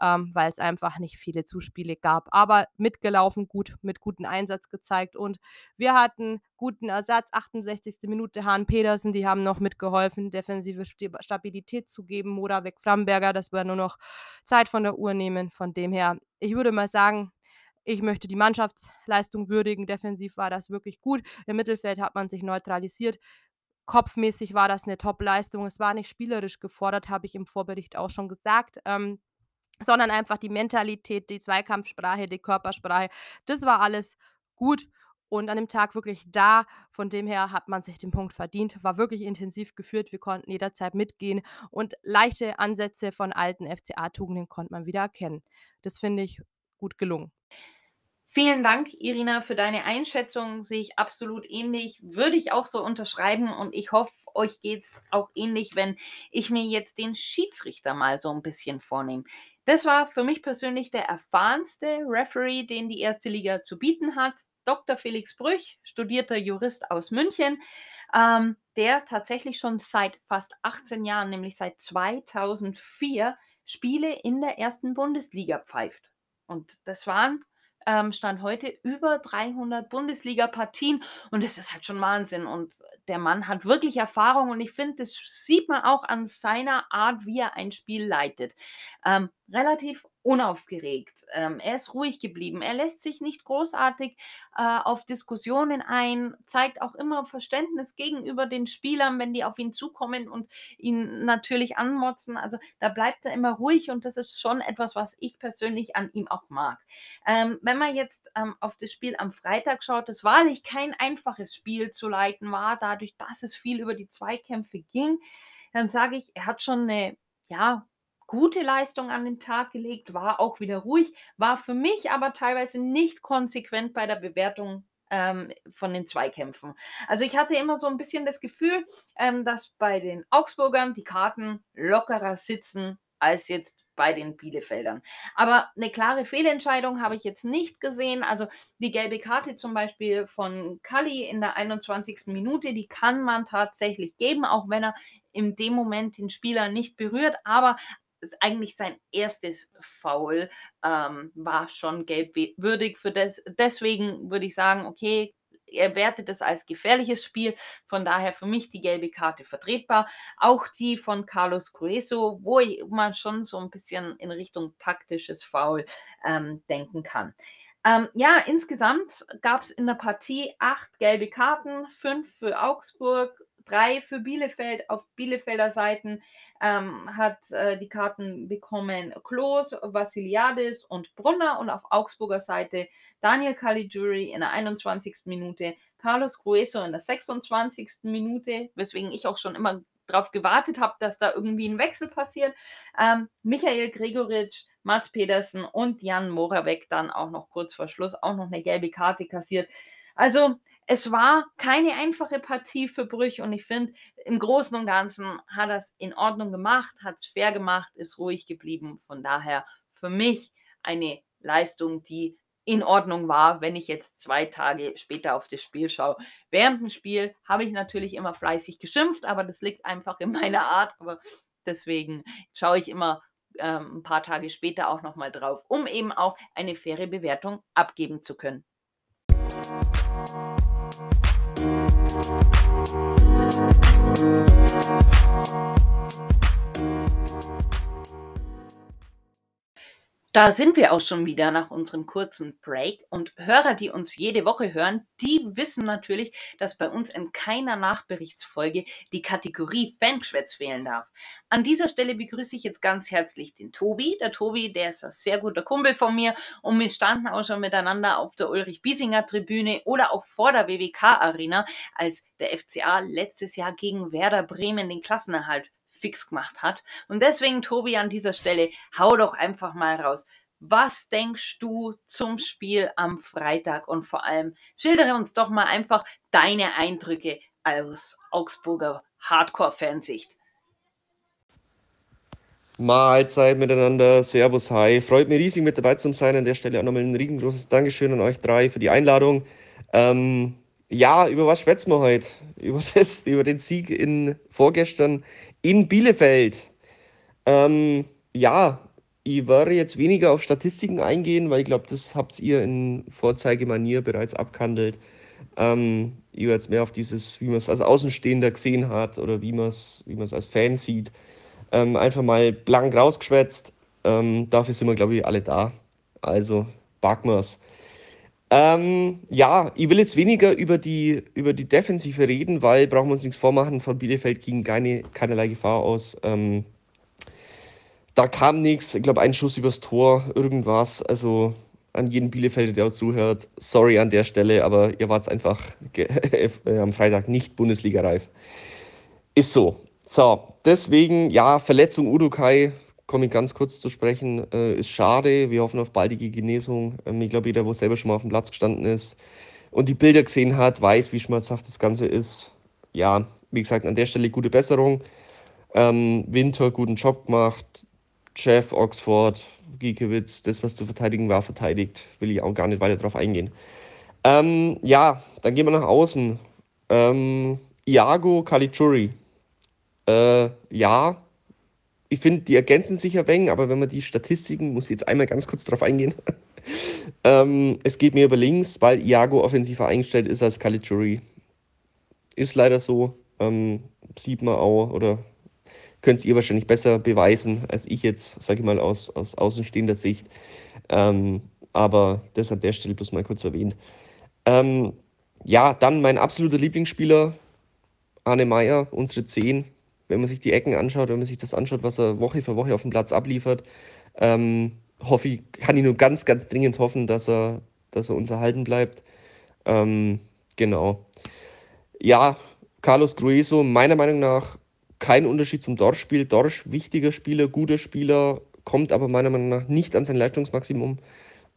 ähm, weil es einfach nicht viele Zuspiele gab. Aber mitgelaufen gut, mit gutem Einsatz gezeigt. Und wir hatten guten Ersatz, 68. Minute, Hahn Pedersen, die haben noch mitgeholfen, defensive Stabilität zu geben. Moda weg, Framberger, das war nur noch Zeit von der Uhr nehmen. Von dem her, ich würde mal sagen, ich möchte die Mannschaftsleistung würdigen. Defensiv war das wirklich gut. Im Mittelfeld hat man sich neutralisiert. Kopfmäßig war das eine Top-Leistung. Es war nicht spielerisch gefordert, habe ich im Vorbericht auch schon gesagt. Ähm, sondern einfach die Mentalität, die Zweikampfsprache, die Körpersprache. Das war alles gut und an dem Tag wirklich da. Von dem her hat man sich den Punkt verdient. War wirklich intensiv geführt. Wir konnten jederzeit mitgehen und leichte Ansätze von alten FCA-Tugenden konnte man wieder erkennen. Das finde ich gut gelungen. Vielen Dank, Irina, für deine Einschätzung. Sehe ich absolut ähnlich. Würde ich auch so unterschreiben und ich hoffe, euch geht es auch ähnlich, wenn ich mir jetzt den Schiedsrichter mal so ein bisschen vornehme. Das war für mich persönlich der erfahrenste Referee, den die erste Liga zu bieten hat. Dr. Felix Brüch, studierter Jurist aus München, ähm, der tatsächlich schon seit fast 18 Jahren, nämlich seit 2004, Spiele in der ersten Bundesliga pfeift. Und das waren ähm, Stand heute über 300 Bundesliga-Partien und das ist halt schon Wahnsinn. Und der Mann hat wirklich Erfahrung und ich finde, das sieht man auch an seiner Art, wie er ein Spiel leitet. Ähm, relativ unaufgeregt. Ähm, er ist ruhig geblieben. Er lässt sich nicht großartig äh, auf Diskussionen ein, zeigt auch immer Verständnis gegenüber den Spielern, wenn die auf ihn zukommen und ihn natürlich anmotzen. Also da bleibt er immer ruhig und das ist schon etwas, was ich persönlich an ihm auch mag. Ähm, wenn man jetzt ähm, auf das Spiel am Freitag schaut, das wahrlich kein einfaches Spiel zu leiten war, dadurch, dass es viel über die Zweikämpfe ging, dann sage ich, er hat schon eine ja, gute Leistung an den Tag gelegt, war auch wieder ruhig, war für mich aber teilweise nicht konsequent bei der Bewertung ähm, von den Zweikämpfen. Also ich hatte immer so ein bisschen das Gefühl, ähm, dass bei den Augsburgern die Karten lockerer sitzen als jetzt bei den Bielefeldern. Aber eine klare Fehlentscheidung habe ich jetzt nicht gesehen. Also die gelbe Karte zum Beispiel von Kalli in der 21. Minute, die kann man tatsächlich geben, auch wenn er in dem Moment den Spieler nicht berührt. Aber eigentlich sein erstes Foul, ähm, war schon gelbwürdig. Für das, deswegen würde ich sagen, okay, er wertet es als gefährliches Spiel. Von daher für mich die gelbe Karte vertretbar. Auch die von Carlos Grueso, wo man schon so ein bisschen in Richtung taktisches Foul ähm, denken kann. Ähm, ja, insgesamt gab es in der Partie acht gelbe Karten, fünf für Augsburg, drei für Bielefeld. Auf Bielefelder Seiten ähm, hat äh, die Karten bekommen Klos, Vassiliadis und Brunner und auf Augsburger Seite Daniel Caligiuri in der 21. Minute, Carlos Grueso in der 26. Minute, weswegen ich auch schon immer darauf gewartet habe, dass da irgendwie ein Wechsel passiert. Ähm, Michael Gregoritsch, Mats Pedersen und Jan Moravec dann auch noch kurz vor Schluss auch noch eine gelbe Karte kassiert. Also es war keine einfache Partie für Brüch und ich finde, im Großen und Ganzen hat er es in Ordnung gemacht, hat es fair gemacht, ist ruhig geblieben. Von daher für mich eine Leistung, die in Ordnung war, wenn ich jetzt zwei Tage später auf das Spiel schaue. Während dem Spiel habe ich natürlich immer fleißig geschimpft, aber das liegt einfach in meiner Art. Aber deswegen schaue ich immer ähm, ein paar Tage später auch nochmal drauf, um eben auch eine faire Bewertung abgeben zu können. Thank you. Da sind wir auch schon wieder nach unserem kurzen Break und Hörer, die uns jede Woche hören, die wissen natürlich, dass bei uns in keiner Nachberichtsfolge die Kategorie Fangeschwätz fehlen darf. An dieser Stelle begrüße ich jetzt ganz herzlich den Tobi. Der Tobi, der ist ein sehr guter Kumpel von mir und wir standen auch schon miteinander auf der Ulrich-Biesinger-Tribüne oder auch vor der WWK-Arena, als der FCA letztes Jahr gegen Werder Bremen den Klassenerhalt fix gemacht hat. Und deswegen, Tobi, an dieser Stelle, hau doch einfach mal raus. Was denkst du zum Spiel am Freitag? Und vor allem, schildere uns doch mal einfach deine Eindrücke aus Augsburger Hardcore-Fansicht. Mahlzeit miteinander, Servus, hi. Freut mich riesig mit dabei zu sein. An der Stelle auch nochmal ein riesengroßes Dankeschön an euch drei für die Einladung. Ähm, ja, über was schwätzen wir heute? Über, das, über den Sieg in vorgestern in Bielefeld. Ähm, ja, ich werde jetzt weniger auf Statistiken eingehen, weil ich glaube, das habt ihr in Vorzeigemanier bereits abgehandelt. Ähm, ich werde jetzt mehr auf dieses, wie man es als Außenstehender gesehen hat oder wie man es wie als Fan sieht, ähm, einfach mal blank rausgeschwätzt. Ähm, dafür sind wir, glaube ich, alle da. Also, packen wir es. Ähm, ja, ich will jetzt weniger über die, über die Defensive reden, weil brauchen wir uns nichts vormachen. Von Bielefeld ging keine, keinerlei Gefahr aus. Ähm, da kam nichts. Ich glaube, ein Schuss übers Tor, irgendwas. Also an jeden Bielefelder, der zuhört, sorry an der Stelle, aber ihr wart einfach am Freitag nicht Bundesliga-reif. Ist so. So, deswegen, ja, Verletzung Udukai, komme ich ganz kurz zu sprechen, äh, ist schade. Wir hoffen auf baldige Genesung. Ähm, ich glaube, jeder, der selber schon mal auf dem Platz gestanden ist und die Bilder gesehen hat, weiß, wie schmerzhaft das Ganze ist. Ja, wie gesagt, an der Stelle gute Besserung. Ähm, Winter guten Job gemacht. Jeff, Oxford, Giekewitz, das, was zu verteidigen war, verteidigt. Will ich auch gar nicht weiter drauf eingehen. Ähm, ja, dann gehen wir nach außen. Ähm, Iago Caligiuri. Äh, ja, ich finde, die ergänzen sich ja wenig, aber wenn man die Statistiken, muss ich jetzt einmal ganz kurz drauf eingehen. ähm, es geht mir über links, weil Iago offensiver eingestellt ist als Caligiuri. Ist leider so. Ähm, sieht man auch, oder könnt ihr wahrscheinlich besser beweisen, als ich jetzt, sage ich mal, aus, aus außenstehender Sicht. Ähm, aber das an der Stelle bloß mal kurz erwähnt. Ähm, ja, dann mein absoluter Lieblingsspieler, Arne Meyer, unsere 10 wenn man sich die Ecken anschaut, wenn man sich das anschaut, was er Woche für Woche auf dem Platz abliefert, ähm, hoffe ich, kann ich nur ganz, ganz dringend hoffen, dass er, dass er uns erhalten bleibt. Ähm, genau. Ja, Carlos Grueso, meiner Meinung nach kein Unterschied zum Dorsch-Spiel. Dorsch, wichtiger Spieler, guter Spieler, kommt aber meiner Meinung nach nicht an sein Leistungsmaximum.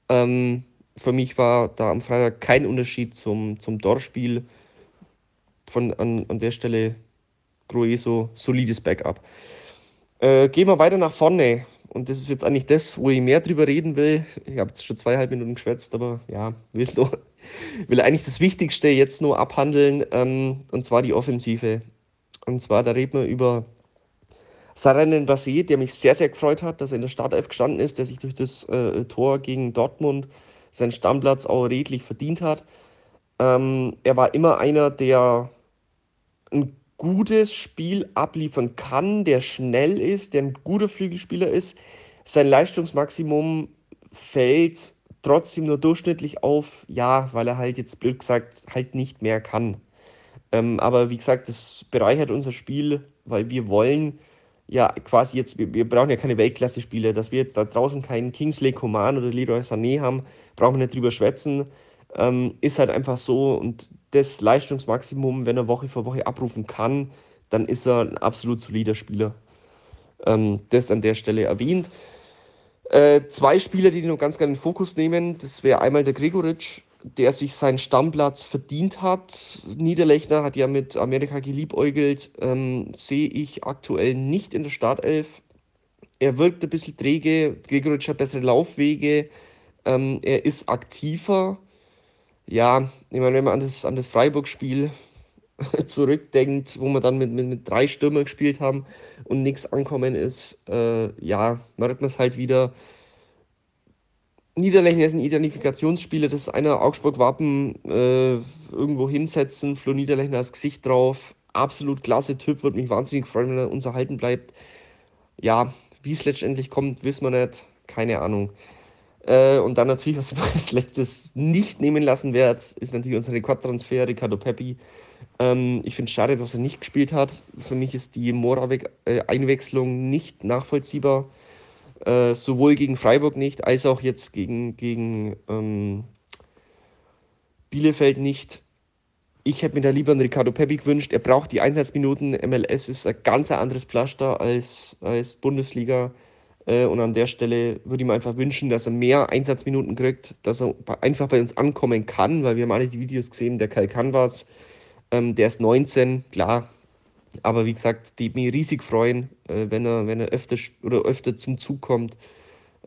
Ähm, für mich war da am Freitag kein Unterschied zum, zum Dorsch-Spiel. Von, an, an der Stelle Grueso, solides Backup. Äh, gehen wir weiter nach vorne. Und das ist jetzt eigentlich das, wo ich mehr drüber reden will. Ich habe jetzt schon zweieinhalb Minuten geschwätzt, aber ja, will, noch, will eigentlich das Wichtigste jetzt nur abhandeln, ähm, und zwar die Offensive. Und zwar, da reden wir über Saranen Basé, der mich sehr, sehr gefreut hat, dass er in der Startelf gestanden ist, der sich durch das äh, Tor gegen Dortmund seinen Stammplatz auch redlich verdient hat. Ähm, er war immer einer, der ein gutes Spiel abliefern kann, der schnell ist, der ein guter Flügelspieler ist. Sein Leistungsmaximum fällt trotzdem nur durchschnittlich auf, ja, weil er halt jetzt blöd gesagt halt nicht mehr kann. Ähm, aber wie gesagt, das bereichert unser Spiel, weil wir wollen ja quasi jetzt, wir, wir brauchen ja keine Weltklasse-Spieler, dass wir jetzt da draußen keinen Kingsley Coman oder Leroy Sané haben, brauchen wir nicht drüber schwätzen. Ähm, ist halt einfach so und das Leistungsmaximum, wenn er Woche für Woche abrufen kann, dann ist er ein absolut solider Spieler. Ähm, das an der Stelle erwähnt. Äh, zwei Spieler, die noch ganz gerne in den Fokus nehmen, das wäre einmal der Gregoritsch, der sich seinen Stammplatz verdient hat. Niederlechner hat ja mit Amerika geliebäugelt, ähm, sehe ich aktuell nicht in der Startelf. Er wirkt ein bisschen träge, Gregoritsch hat bessere Laufwege, ähm, er ist aktiver. Ja, ich meine, wenn man an das, an das Freiburg-Spiel zurückdenkt, wo wir dann mit, mit, mit drei Stürmer gespielt haben und nichts ankommen ist, äh, ja, merkt man es halt wieder Niederlechner ist ein Identifikationsspieler, das ist einer Augsburg-Wappen äh, irgendwo hinsetzen, Flo Niederlechner als Gesicht drauf. Absolut klasse Typ, würde mich wahnsinnig freuen, wenn er uns erhalten bleibt. Ja, wie es letztendlich kommt, wissen wir nicht. Keine Ahnung. Äh, und dann natürlich, was ich als letztes nicht nehmen lassen werde, ist natürlich unser Rekordtransfer, Ricardo Peppi. Ähm, ich finde es schade, dass er nicht gespielt hat. Für mich ist die Moravec-Einwechslung äh, nicht nachvollziehbar. Äh, sowohl gegen Freiburg nicht, als auch jetzt gegen, gegen ähm, Bielefeld nicht. Ich hätte mir da lieber einen Ricardo Pepi gewünscht. Er braucht die Einsatzminuten. MLS ist ein ganz anderes Pflaster als, als Bundesliga. Äh, und an der Stelle würde ich mir einfach wünschen, dass er mehr Einsatzminuten kriegt, dass er einfach bei uns ankommen kann, weil wir haben alle die Videos gesehen, der Kai kann was. Ähm, der ist 19, klar, aber wie gesagt, die mich riesig freuen, äh, wenn er, wenn er öfter oder öfter zum Zug kommt.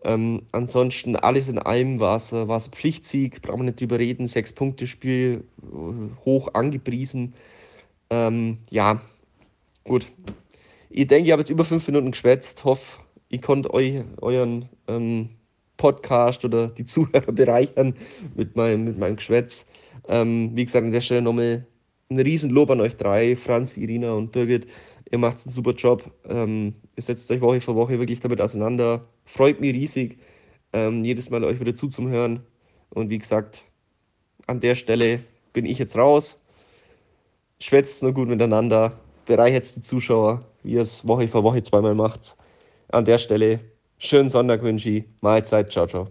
Ähm, ansonsten alles in allem war es ein Pflichtsieg, brauchen wir nicht drüber reden. Sechs Punkte Spiel äh, hoch angepriesen. Ähm, ja, gut. Ich denke, ich habe jetzt über fünf Minuten geschwätzt. Hoffe, ich konnte euch euren ähm, Podcast oder die Zuhörer bereichern mit meinem, mit meinem Geschwätz. Ähm, wie gesagt, an der Stelle nochmal ein Riesenlob an euch drei, Franz, Irina und Birgit. Ihr macht einen super Job. Ähm, ihr setzt euch Woche für Woche wirklich damit auseinander. Freut mich riesig, ähm, jedes Mal euch wieder zuzuhören. Und wie gesagt, an der Stelle bin ich jetzt raus. Schwätzt nur gut miteinander. Bereichert die Zuschauer, wie ihr es Woche für Woche zweimal macht. An der Stelle schönen Sonntag wünsche ich. Mahlzeit. Ciao, ciao.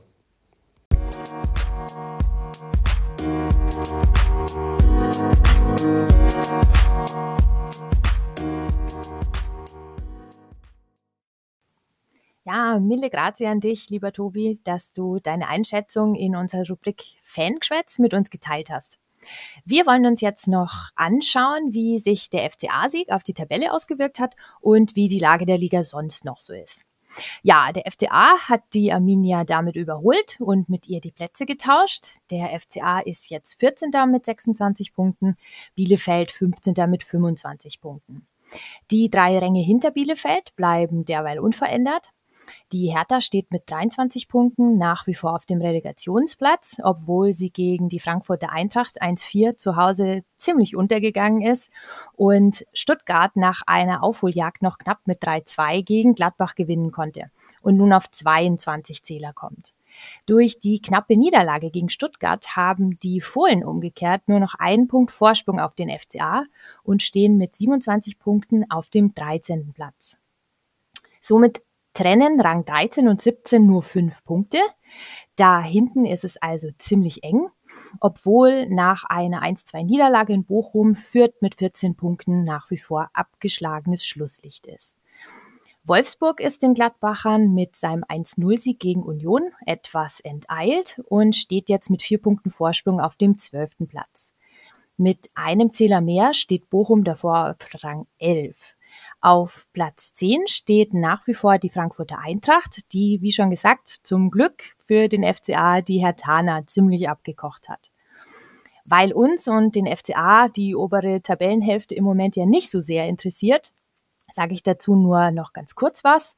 Ja, mille grazie an dich, lieber Tobi, dass du deine Einschätzung in unserer Rubrik Fangeschwätz mit uns geteilt hast. Wir wollen uns jetzt noch anschauen, wie sich der FCA-Sieg auf die Tabelle ausgewirkt hat und wie die Lage der Liga sonst noch so ist. Ja, der FCA hat die Arminia damit überholt und mit ihr die Plätze getauscht. Der FCA ist jetzt 14. mit 26 Punkten, Bielefeld 15. mit 25 Punkten. Die drei Ränge hinter Bielefeld bleiben derweil unverändert. Die Hertha steht mit 23 Punkten nach wie vor auf dem Relegationsplatz, obwohl sie gegen die Frankfurter Eintracht 1-4 zu Hause ziemlich untergegangen ist und Stuttgart nach einer Aufholjagd noch knapp mit 3-2 gegen Gladbach gewinnen konnte und nun auf 22 Zähler kommt. Durch die knappe Niederlage gegen Stuttgart haben die Fohlen umgekehrt nur noch einen Punkt Vorsprung auf den FCA und stehen mit 27 Punkten auf dem 13. Platz. Somit trennen Rang 13 und 17 nur fünf Punkte. Da hinten ist es also ziemlich eng, obwohl nach einer 1-2 Niederlage in Bochum Fürth mit 14 Punkten nach wie vor abgeschlagenes Schlusslicht ist. Wolfsburg ist den Gladbachern mit seinem 1-0-Sieg gegen Union etwas enteilt und steht jetzt mit vier Punkten Vorsprung auf dem zwölften Platz. Mit einem Zähler mehr steht Bochum davor auf Rang 11. Auf Platz 10 steht nach wie vor die Frankfurter Eintracht, die, wie schon gesagt, zum Glück für den FCA die Herr Tana ziemlich abgekocht hat. Weil uns und den FCA die obere Tabellenhälfte im Moment ja nicht so sehr interessiert, sage ich dazu nur noch ganz kurz was.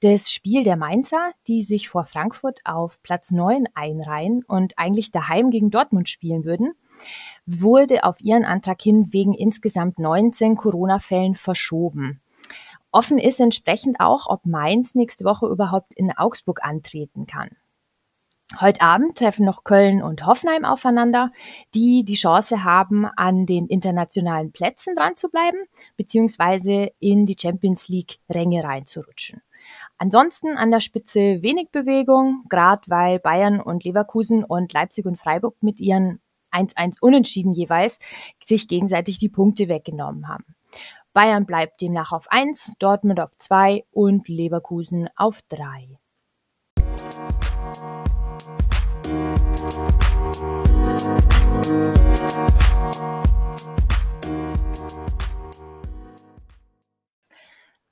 Das Spiel der Mainzer, die sich vor Frankfurt auf Platz 9 einreihen und eigentlich daheim gegen Dortmund spielen würden, wurde auf ihren Antrag hin wegen insgesamt 19 Corona-Fällen verschoben. Offen ist entsprechend auch, ob Mainz nächste Woche überhaupt in Augsburg antreten kann. Heute Abend treffen noch Köln und Hoffenheim aufeinander, die die Chance haben, an den internationalen Plätzen dran zu bleiben, beziehungsweise in die Champions League Ränge reinzurutschen. Ansonsten an der Spitze wenig Bewegung, gerade weil Bayern und Leverkusen und Leipzig und Freiburg mit ihren 1-1 Unentschieden jeweils sich gegenseitig die Punkte weggenommen haben. Bayern bleibt demnach auf 1, Dortmund auf 2 und Leverkusen auf 3.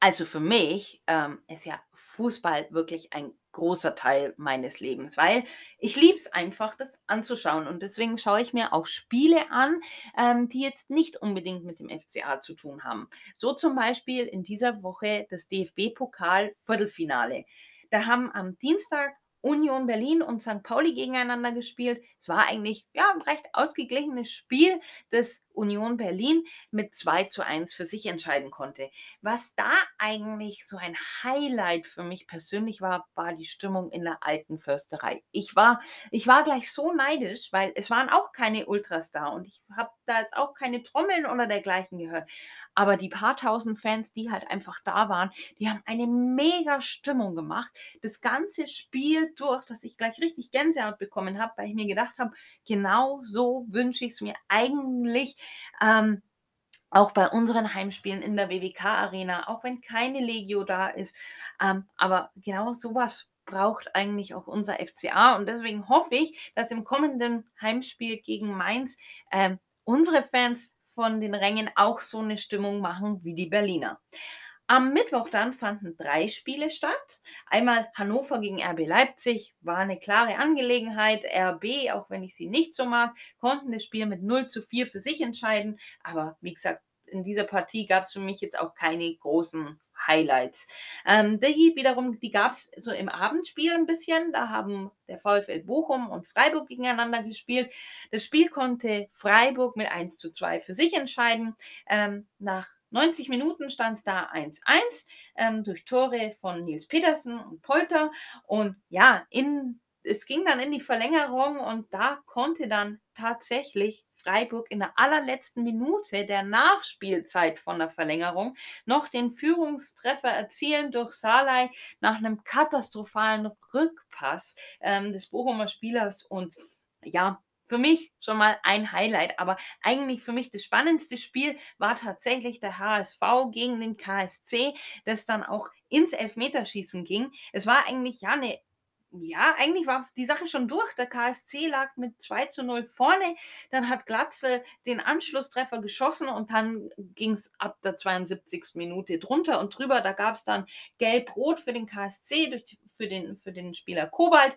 Also für mich ähm, ist ja Fußball wirklich ein großer Teil meines Lebens, weil ich liebe es einfach, das anzuschauen. Und deswegen schaue ich mir auch Spiele an, ähm, die jetzt nicht unbedingt mit dem FCA zu tun haben. So zum Beispiel in dieser Woche das DFB-Pokal-Viertelfinale. Da haben am Dienstag Union Berlin und St. Pauli gegeneinander gespielt. Es war eigentlich ja, ein recht ausgeglichenes Spiel, das Union Berlin mit 2 zu 1 für sich entscheiden konnte. Was da eigentlich so ein Highlight für mich persönlich war, war die Stimmung in der alten Försterei. Ich war, ich war gleich so neidisch, weil es waren auch keine Ultras da und ich habe da jetzt auch keine Trommeln oder dergleichen gehört. Aber die paar tausend Fans, die halt einfach da waren, die haben eine mega Stimmung gemacht. Das ganze Spiel durch, dass ich gleich richtig Gänsehaut bekommen habe, weil ich mir gedacht habe, genau so wünsche ich es mir eigentlich. Ähm, auch bei unseren Heimspielen in der WWK Arena, auch wenn keine Legio da ist. Ähm, aber genau sowas braucht eigentlich auch unser FCA. Und deswegen hoffe ich, dass im kommenden Heimspiel gegen Mainz ähm, unsere Fans von den Rängen auch so eine Stimmung machen wie die Berliner. Am Mittwoch dann fanden drei Spiele statt. Einmal Hannover gegen RB Leipzig, war eine klare Angelegenheit. RB, auch wenn ich sie nicht so mag, konnten das Spiel mit 0 zu 4 für sich entscheiden. Aber wie gesagt, in dieser Partie gab es für mich jetzt auch keine großen Highlights. Ähm, die wiederum, die gab es so im Abendspiel ein bisschen. Da haben der VfL Bochum und Freiburg gegeneinander gespielt. Das Spiel konnte Freiburg mit 1 zu 2 für sich entscheiden. Ähm, nach 90 Minuten stand es da 1-1 ähm, durch Tore von Nils Petersen und Polter. Und ja, in, es ging dann in die Verlängerung und da konnte dann tatsächlich Freiburg in der allerletzten Minute der Nachspielzeit von der Verlängerung noch den Führungstreffer erzielen durch Salai nach einem katastrophalen Rückpass ähm, des Bochumer Spielers und ja, für mich schon mal ein Highlight, aber eigentlich für mich das spannendste Spiel war tatsächlich der HSV gegen den KSC, das dann auch ins Elfmeterschießen ging. Es war eigentlich ja eine ja, eigentlich war die Sache schon durch. Der KSC lag mit 2 zu 0 vorne. Dann hat Glatze den Anschlusstreffer geschossen und dann ging es ab der 72. Minute drunter und drüber. Da gab es dann Gelb-Rot für den KSC, durch, für, den, für den Spieler Kobalt.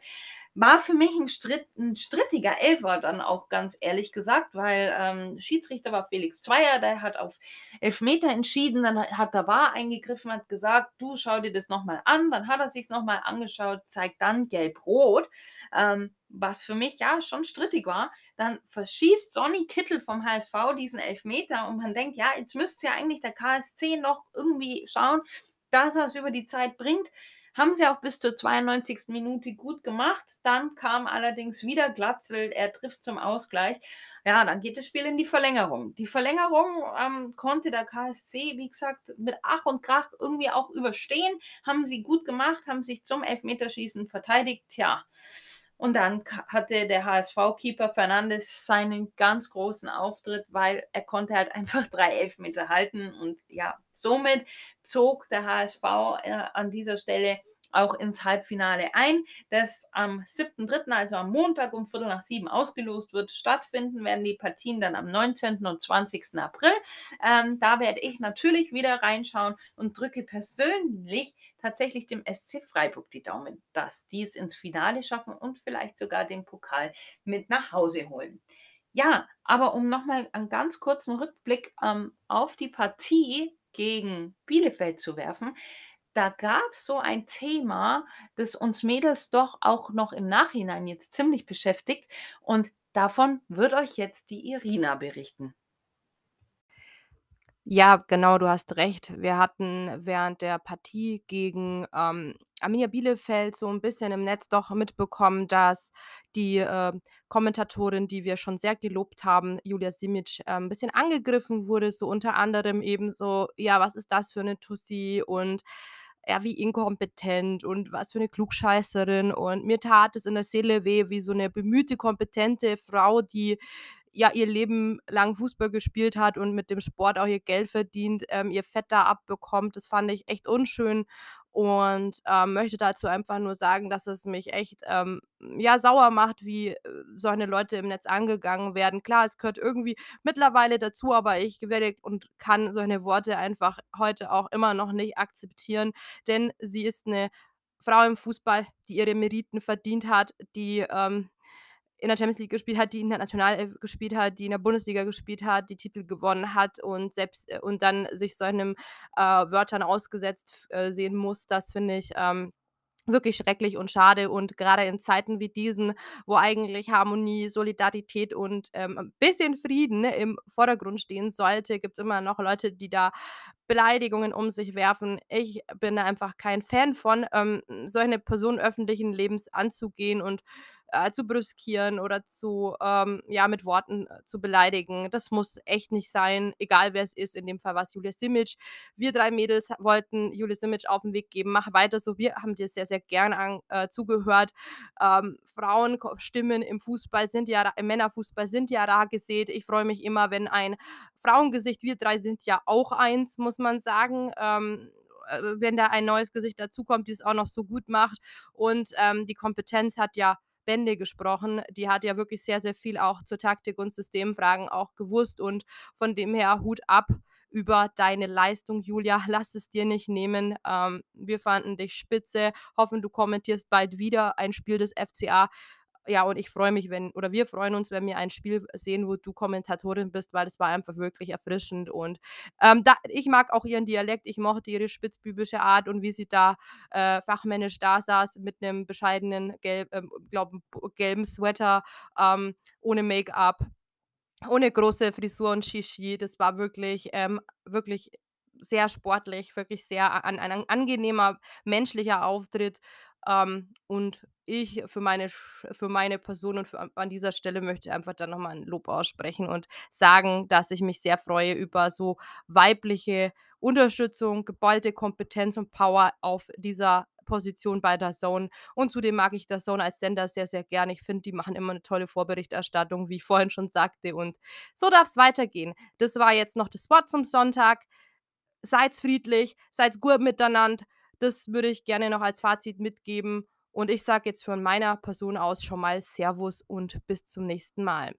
War für mich ein, Stritt, ein strittiger Elfer dann auch ganz ehrlich gesagt, weil ähm, Schiedsrichter war Felix Zweier, der hat auf Elfmeter entschieden, dann hat der War eingegriffen, hat gesagt, du schau dir das nochmal an, dann hat er sich nochmal angeschaut, zeigt dann gelb-rot, ähm, was für mich ja schon strittig war. Dann verschießt Sonny Kittel vom HSV diesen Elfmeter und man denkt, ja, jetzt müsste ja eigentlich der KSC noch irgendwie schauen, dass er es über die Zeit bringt. Haben sie auch bis zur 92. Minute gut gemacht. Dann kam allerdings wieder Glatzel. Er trifft zum Ausgleich. Ja, dann geht das Spiel in die Verlängerung. Die Verlängerung ähm, konnte der KSC, wie gesagt, mit Ach und Krach irgendwie auch überstehen. Haben sie gut gemacht, haben sich zum Elfmeterschießen verteidigt. Tja, und dann hatte der HSV-Keeper Fernandes seinen ganz großen Auftritt, weil er konnte halt einfach drei Elfmeter halten. Und ja, somit zog der HSV äh, an dieser Stelle auch ins Halbfinale ein, das am 7.3., also am Montag um Viertel nach sieben ausgelost wird. Stattfinden werden die Partien dann am 19. und 20. April. Ähm, da werde ich natürlich wieder reinschauen und drücke persönlich tatsächlich dem SC Freiburg die Daumen, dass die es ins Finale schaffen und vielleicht sogar den Pokal mit nach Hause holen. Ja, aber um nochmal einen ganz kurzen Rückblick ähm, auf die Partie gegen Bielefeld zu werfen, da gab es so ein Thema, das uns Mädels doch auch noch im Nachhinein jetzt ziemlich beschäftigt. Und Davon wird euch jetzt die Irina berichten. Ja, genau, du hast recht. Wir hatten während der Partie gegen ähm, Arminia Bielefeld so ein bisschen im Netz doch mitbekommen, dass die äh, Kommentatorin, die wir schon sehr gelobt haben, Julia Simic, äh, ein bisschen angegriffen wurde. So unter anderem eben so, ja, was ist das für eine Tussi und ja, wie inkompetent und was für eine Klugscheißerin. Und mir tat es in der Seele weh, wie so eine bemühte, kompetente Frau, die ja ihr Leben lang Fußball gespielt hat und mit dem Sport auch ihr Geld verdient, ähm, ihr Fett da abbekommt. Das fand ich echt unschön und ähm, möchte dazu einfach nur sagen, dass es mich echt ähm, ja sauer macht, wie äh, solche Leute im Netz angegangen werden. Klar, es gehört irgendwie mittlerweile dazu, aber ich werde und kann solche Worte einfach heute auch immer noch nicht akzeptieren, denn sie ist eine Frau im Fußball, die ihre Meriten verdient hat, die ähm, in der Champions League gespielt hat, die international äh, gespielt hat, die in der Bundesliga gespielt hat, die Titel gewonnen hat und selbst äh, und dann sich solchen äh, Wörtern ausgesetzt äh, sehen muss, das finde ich ähm, wirklich schrecklich und schade. Und gerade in Zeiten wie diesen, wo eigentlich Harmonie, Solidarität und ähm, ein bisschen Frieden ne, im Vordergrund stehen sollte, gibt es immer noch Leute, die da Beleidigungen um sich werfen. Ich bin da einfach kein Fan von, ähm, solche Personen öffentlichen Lebens anzugehen und äh, zu brüskieren oder zu, ähm, ja, mit Worten äh, zu beleidigen. Das muss echt nicht sein, egal wer es ist. In dem Fall war es Julia Simic. Wir drei Mädels wollten Julia Simic auf den Weg geben. Mach weiter so. Wir haben dir sehr, sehr gerne an, äh, zugehört. Ähm, Frauenstimmen im Fußball sind ja, im Männerfußball sind ja rar gesät. Ich freue mich immer, wenn ein Frauengesicht, wir drei sind ja auch eins, muss man sagen. Ähm, äh, wenn da ein neues Gesicht dazukommt, die es auch noch so gut macht. Und ähm, die Kompetenz hat ja Bände gesprochen. Die hat ja wirklich sehr, sehr viel auch zur Taktik und Systemfragen auch gewusst und von dem her Hut ab über deine Leistung, Julia. Lass es dir nicht nehmen. Ähm, wir fanden dich spitze, hoffen, du kommentierst bald wieder ein Spiel des FCA ja, und ich freue mich, wenn, oder wir freuen uns, wenn wir ein Spiel sehen, wo du Kommentatorin bist, weil das war einfach wirklich erfrischend. Und ähm, da, ich mag auch ihren Dialekt, ich mochte ihre spitzbübische Art und wie sie da äh, fachmännisch da saß mit einem bescheidenen, gelb, äh, glaub, gelben Sweater, ähm, ohne Make-up, ohne große Frisur und Shishi. Das war wirklich, ähm, wirklich sehr sportlich, wirklich sehr an, ein angenehmer menschlicher Auftritt. Ähm, und ich für meine, für meine Person und für, an dieser Stelle möchte einfach dann nochmal ein Lob aussprechen und sagen, dass ich mich sehr freue über so weibliche Unterstützung, geballte Kompetenz und Power auf dieser Position bei der Zone. Und zudem mag ich der Zone als Sender sehr, sehr gerne. Ich finde, die machen immer eine tolle Vorberichterstattung, wie ich vorhin schon sagte. Und so darf es weitergehen. Das war jetzt noch das Wort zum Sonntag. Seid friedlich, seid gut miteinander das würde ich gerne noch als Fazit mitgeben. Und ich sage jetzt von meiner Person aus schon mal Servus und bis zum nächsten Mal.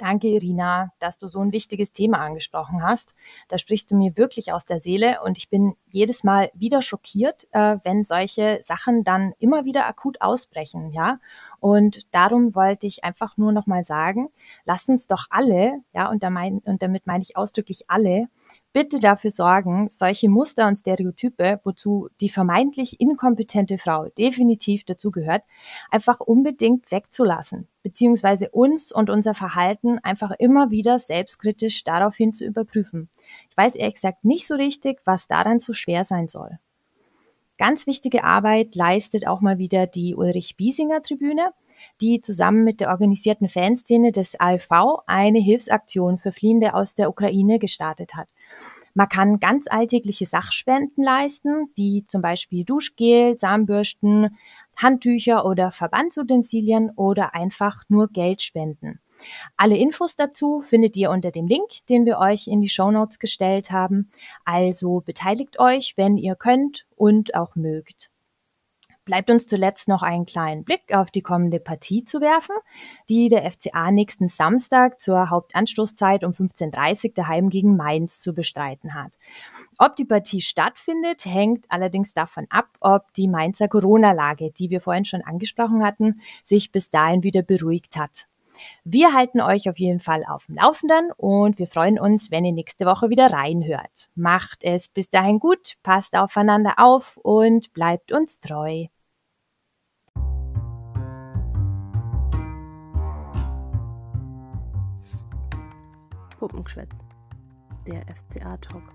Danke, Irina, dass du so ein wichtiges Thema angesprochen hast. Da sprichst du mir wirklich aus der Seele und ich bin jedes Mal wieder schockiert, äh, wenn solche Sachen dann immer wieder akut ausbrechen, ja. Und darum wollte ich einfach nur noch mal sagen, lasst uns doch alle, ja, und, da mein, und damit meine ich ausdrücklich alle, bitte dafür sorgen, solche Muster und Stereotype, wozu die vermeintlich inkompetente Frau definitiv dazugehört, einfach unbedingt wegzulassen, beziehungsweise uns und unser Verhalten einfach immer wieder selbstkritisch daraufhin zu überprüfen. Ich weiß ehrlich gesagt nicht so richtig, was daran so schwer sein soll. Ganz wichtige Arbeit leistet auch mal wieder die Ulrich Biesinger Tribüne, die zusammen mit der organisierten Fanszene des AFV eine Hilfsaktion für Fliehende aus der Ukraine gestartet hat. Man kann ganz alltägliche Sachspenden leisten, wie zum Beispiel Duschgel, Zahnbürsten, Handtücher oder Verbandsutensilien oder einfach nur Geld spenden. Alle Infos dazu findet ihr unter dem Link, den wir euch in die Show Notes gestellt haben. Also beteiligt euch, wenn ihr könnt und auch mögt bleibt uns zuletzt noch einen kleinen Blick auf die kommende Partie zu werfen, die der FCA nächsten Samstag zur Hauptanstoßzeit um 15.30 Uhr daheim gegen Mainz zu bestreiten hat. Ob die Partie stattfindet, hängt allerdings davon ab, ob die Mainzer Corona-Lage, die wir vorhin schon angesprochen hatten, sich bis dahin wieder beruhigt hat. Wir halten euch auf jeden Fall auf dem Laufenden und wir freuen uns, wenn ihr nächste Woche wieder reinhört. Macht es bis dahin gut, passt aufeinander auf und bleibt uns treu. Puppengeschwätz. Der FCA-Talk.